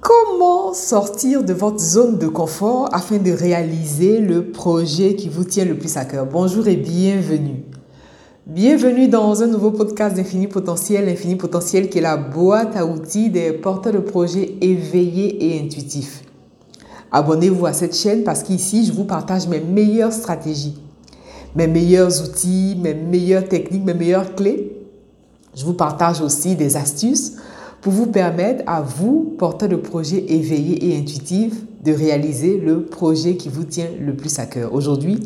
Comment sortir de votre zone de confort afin de réaliser le projet qui vous tient le plus à cœur? Bonjour et bienvenue. Bienvenue dans un nouveau podcast d'Infini Potentiel. Infini Potentiel qui est la boîte à outils des porteurs de projets éveillés et intuitifs. Abonnez-vous à cette chaîne parce qu'ici, je vous partage mes meilleures stratégies, mes meilleurs outils, mes meilleures techniques, mes meilleures clés. Je vous partage aussi des astuces pour vous permettre à vous, porteur de projets éveillés et intuitifs, de réaliser le projet qui vous tient le plus à cœur. Aujourd'hui,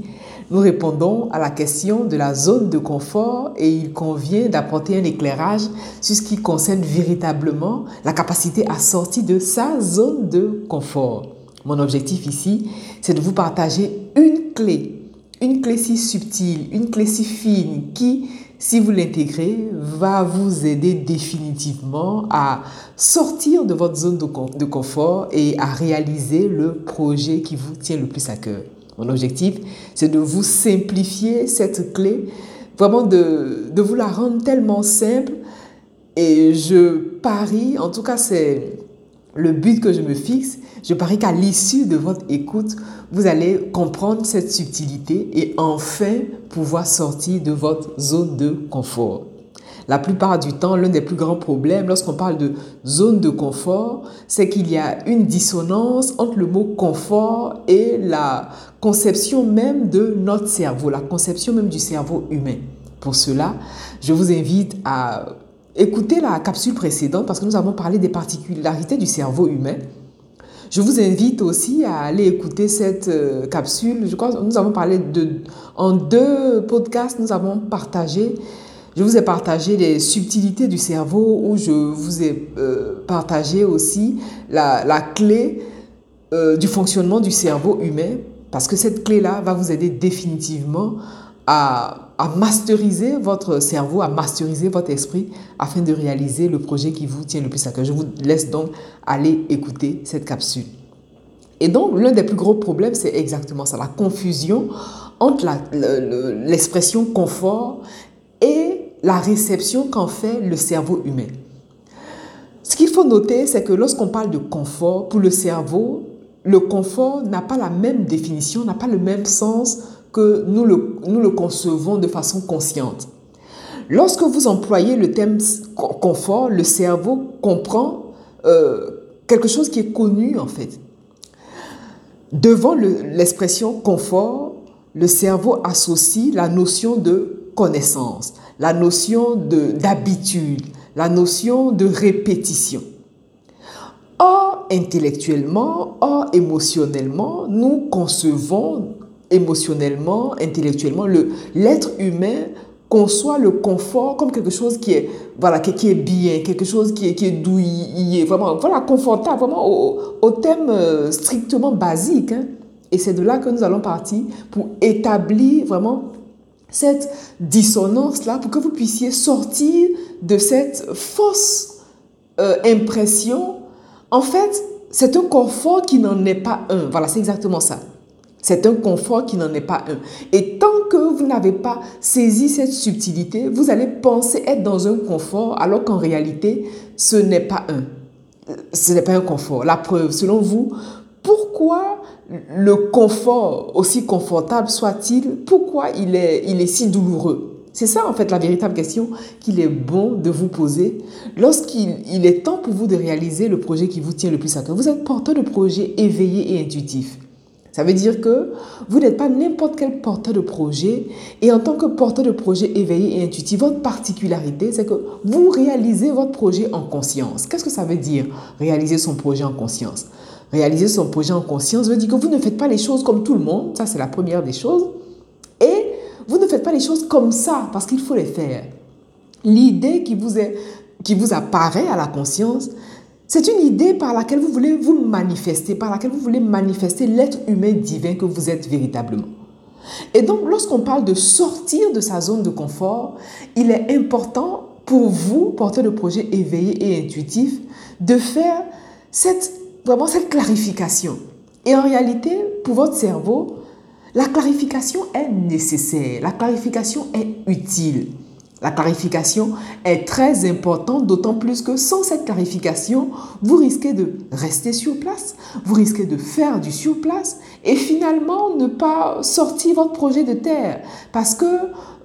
nous répondons à la question de la zone de confort et il convient d'apporter un éclairage sur ce qui concerne véritablement la capacité à sortir de sa zone de confort. Mon objectif ici, c'est de vous partager une clé, une clé si subtile, une clé si fine qui si vous l'intégrez, va vous aider définitivement à sortir de votre zone de, confort et à réaliser le projet qui vous tient le plus à cœur. Mon objectif, c'est de vous simplifier cette clé, vraiment de, de vous la rendre tellement simple. Et je parie, en tout cas c'est le but que je me fixe, je parie qu'à l'issue de votre écoute, vous allez comprendre cette subtilité et enfin pouvoir sortir de votre zone de confort. La plupart du temps, l'un des plus grands problèmes lorsqu'on parle de zone de confort, c'est qu'il y a une dissonance entre le mot confort et la conception même de notre cerveau, la conception même du cerveau humain. Pour cela, je vous invite à écouter la capsule précédente parce que nous avons parlé des particularités du cerveau humain. Je vous invite aussi à aller écouter cette euh, capsule. Je crois que nous avons parlé de, en deux podcasts, nous avons partagé, je vous ai partagé les subtilités du cerveau où je vous ai euh, partagé aussi la, la clé euh, du fonctionnement du cerveau humain parce que cette clé-là va vous aider définitivement à, masteriser votre cerveau, à masteriser votre esprit afin de réaliser le projet qui vous tient le plus à cœur. Je vous laisse donc aller écouter cette capsule. Et donc, l'un des plus gros problèmes, c'est exactement ça, la confusion entre l'expression confort et la réception qu'en fait le cerveau humain. Ce qu'il faut noter, c'est que lorsqu'on parle de confort, pour le cerveau, le confort n'a pas la même définition, n'a pas le même sens que nous le, nous le concevons de façon consciente. Lorsque vous employez le terme confort, le cerveau comprend euh, quelque chose qui est connu en fait. Devant l'expression confort, le cerveau associe la notion de connaissance, la notion d'habitude, la notion de répétition. Or, intellectuellement, or émotionnellement, nous concevons émotionnellement, intellectuellement, l'être humain conçoit le confort comme quelque chose qui est, voilà, qui, est bien, quelque chose qui est, qui est douillet, vraiment, voilà, confortable, vraiment au, au thème euh, strictement basique. Hein. Et c'est de là que nous allons partir pour établir vraiment cette dissonance-là, pour que vous puissiez sortir de cette fausse euh, impression. En fait, c'est un confort qui n'en est pas un. Voilà, c'est exactement ça. C'est un confort qui n'en est pas un. Et tant que vous n'avez pas saisi cette subtilité, vous allez penser être dans un confort alors qu'en réalité, ce n'est pas un. Ce n'est pas un confort. La preuve, selon vous, pourquoi le confort, aussi confortable soit-il, pourquoi il est, il est si douloureux? C'est ça en fait la véritable question qu'il est bon de vous poser lorsqu'il il est temps pour vous de réaliser le projet qui vous tient le plus à cœur. Vous êtes porteur de projet éveillé et intuitif. Ça veut dire que vous n'êtes pas n'importe quel porteur de projet. Et en tant que porteur de projet éveillé et intuitif, votre particularité, c'est que vous réalisez votre projet en conscience. Qu'est-ce que ça veut dire, réaliser son projet en conscience? Réaliser son projet en conscience veut dire que vous ne faites pas les choses comme tout le monde. Ça, c'est la première des choses. Et vous ne faites pas les choses comme ça, parce qu'il faut les faire. L'idée qui vous, est, qui vous apparaît à la conscience, c'est une idée par laquelle vous voulez vous manifester, par laquelle vous voulez manifester l'être humain divin que vous êtes véritablement. Et donc, lorsqu'on parle de sortir de sa zone de confort, il est important pour vous, porteur de projet éveillé et intuitif, de faire cette, vraiment cette clarification. Et en réalité, pour votre cerveau, la clarification est nécessaire, la clarification est utile. La clarification est très importante, d'autant plus que sans cette clarification, vous risquez de rester sur place, vous risquez de faire du sur place et finalement ne pas sortir votre projet de terre parce que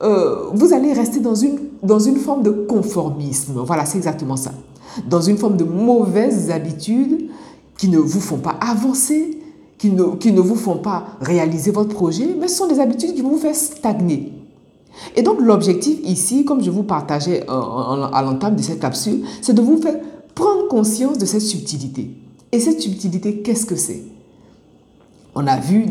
euh, vous allez rester dans une, dans une forme de conformisme. Voilà, c'est exactement ça. Dans une forme de mauvaises habitudes qui ne vous font pas avancer, qui ne, qui ne vous font pas réaliser votre projet, mais sont des habitudes qui vous faire stagner. Et donc l'objectif ici, comme je vous partageais à l'entame de cette capsule, c'est de vous faire prendre conscience de cette subtilité. Et cette subtilité, qu'est-ce que c'est? On a vu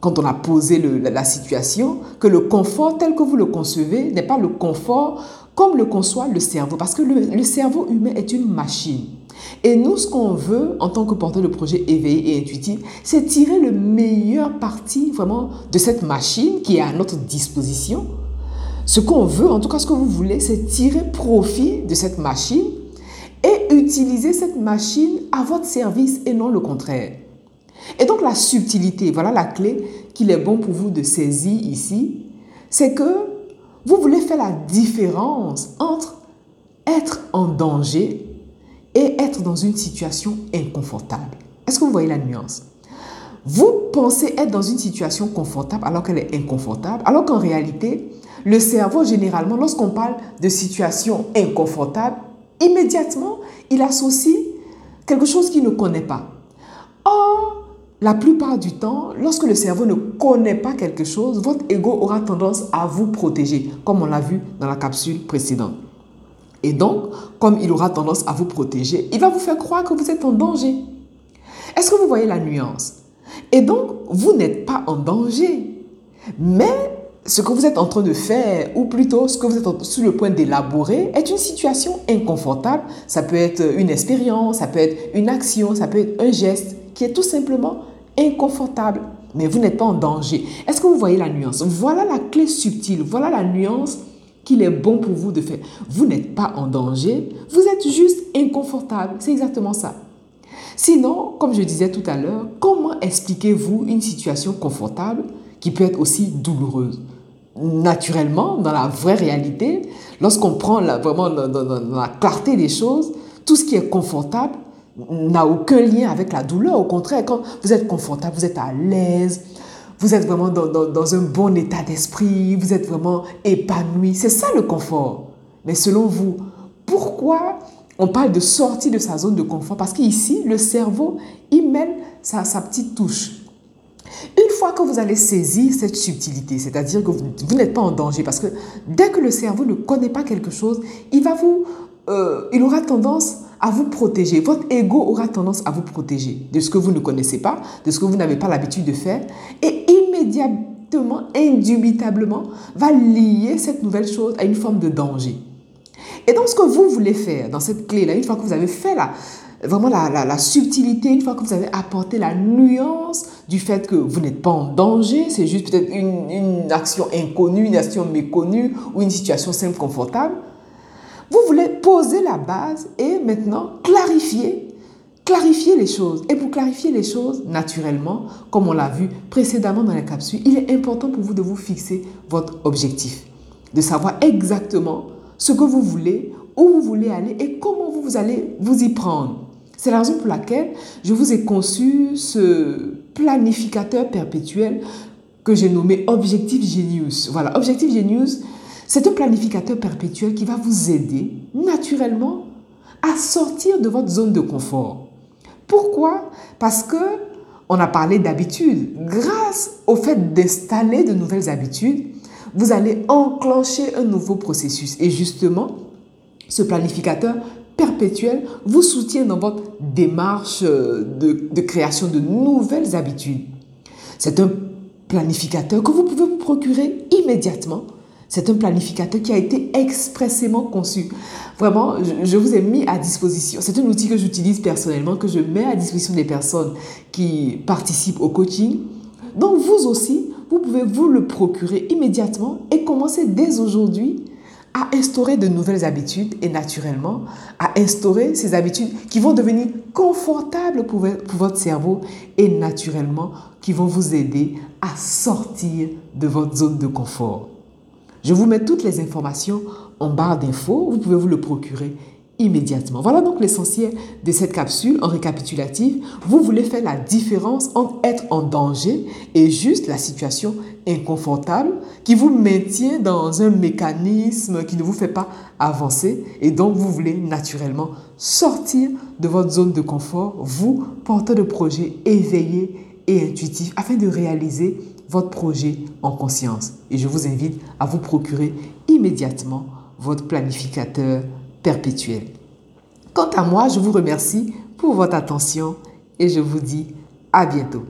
quand on a posé la situation que le confort tel que vous le concevez n'est pas le confort comme le conçoit le cerveau, parce que le cerveau humain est une machine. Et nous, ce qu'on veut en tant que porteur de projet éveillé et intuitif, c'est tirer le meilleur parti vraiment de cette machine qui est à notre disposition. Ce qu'on veut, en tout cas ce que vous voulez, c'est tirer profit de cette machine et utiliser cette machine à votre service et non le contraire. Et donc la subtilité, voilà la clé qu'il est bon pour vous de saisir ici, c'est que vous voulez faire la différence entre être en danger et être dans une situation inconfortable. Est-ce que vous voyez la nuance? Vous pensez être dans une situation confortable alors qu'elle est inconfortable, alors qu'en réalité, le cerveau, généralement, lorsqu'on parle de situation inconfortable, immédiatement, il associe quelque chose qu'il ne connaît pas. Or, la plupart du temps, lorsque le cerveau ne connaît pas quelque chose, votre ego aura tendance à vous protéger, comme on l'a vu dans la capsule précédente. Et donc, comme il aura tendance à vous protéger, il va vous faire croire que vous êtes en danger. Est-ce que vous voyez la nuance? Et donc, vous n'êtes pas en danger. Mais ce que vous êtes en train de faire, ou plutôt ce que vous êtes sur le point d'élaborer, est une situation inconfortable. Ça peut être une expérience, ça peut être une action, ça peut être un geste qui est tout simplement inconfortable. Mais vous n'êtes pas en danger. Est-ce que vous voyez la nuance? Voilà la clé subtile, voilà la nuance qu'il est bon pour vous de faire. Vous n'êtes pas en danger, vous êtes juste inconfortable. C'est exactement ça. Sinon, comme je disais tout à l'heure, comment expliquez-vous une situation confortable qui peut être aussi douloureuse? Naturellement, dans la vraie réalité, lorsqu'on prend vraiment dans la clarté des choses, tout ce qui est confortable n'a aucun lien avec la douleur. Au contraire, quand vous êtes confortable, vous êtes à l'aise, vous êtes vraiment dans, un bon état d'esprit, vous êtes vraiment épanoui. C'est ça le confort. Mais selon vous, pourquoi on parle de sortir de sa zone de confort? Parce qu'ici, le cerveau, il mène sa, sa petite touche. Une fois que vous allez saisir cette subtilité, c'est-à-dire que vous, n'êtes pas en danger, parce que dès que le cerveau ne connaît pas quelque chose, il va vous, euh, il aura tendance à vous protéger. Votre ego aura tendance à vous protéger de ce que vous ne connaissez pas, de ce que vous n'avez pas l'habitude de faire. Et immédiatement, indubitablement, va lier cette nouvelle chose à une forme de danger. Et donc, ce que vous voulez faire dans cette clé-là, une fois que vous avez fait la, vraiment la, la, subtilité, une fois que vous avez apporté la nuance du fait que vous n'êtes pas en danger, c'est juste peut-être une, une action inconnue, une action méconnue ou une situation simple, confortable, vous voulez poser la base et maintenant clarifier, clarifier les choses. Et pour clarifier les choses, naturellement, comme on l'a vu précédemment dans la capsule, il est important pour vous de vous fixer votre objectif, de savoir exactement ce que vous voulez, où vous voulez aller et comment vous allez vous y prendre. C'est la raison pour laquelle je vous ai conçu ce planificateur perpétuel que j'ai nommé Objectif Genius. Voilà, Objectif Genius, c'est un planificateur perpétuel qui va vous aider naturellement à sortir de votre zone de confort. Pourquoi? Parce que on a parlé d'habitude. Grâce au fait d'installer de nouvelles habitudes, vous allez enclencher un nouveau processus. Et justement, ce planificateur perpétuel vous soutient dans votre démarche de, de création de nouvelles habitudes. C'est un planificateur que vous pouvez vous procurer immédiatement c'est un planificateur qui a été expressément conçu. Vraiment, je, vous ai mis à disposition. C'est un outil que j'utilise personnellement, que je mets à disposition des personnes qui participent au coaching. Donc vous aussi, vous pouvez vous le procurer immédiatement et commencer dès aujourd'hui à instaurer de nouvelles habitudes et naturellement à instaurer ces habitudes qui vont devenir confortables pour, votre cerveau et naturellement qui vont vous aider à sortir de votre zone de confort. Je vous mets toutes les informations en barre d'infos. Vous pouvez vous le procurer immédiatement. Voilà donc l'essentiel de cette capsule en récapitulatif. Vous voulez faire la différence entre être en danger et juste la situation inconfortable qui vous maintient dans un mécanisme qui ne vous fait pas avancer et donc vous voulez naturellement sortir de votre zone de confort, vous, porteur de projet éveillé et intuitif afin de réaliser votre projet en conscience. Et je vous invite à vous procurer immédiatement votre planificateur perpétuel. Quant à moi, je vous remercie pour votre attention et je vous dis à bientôt.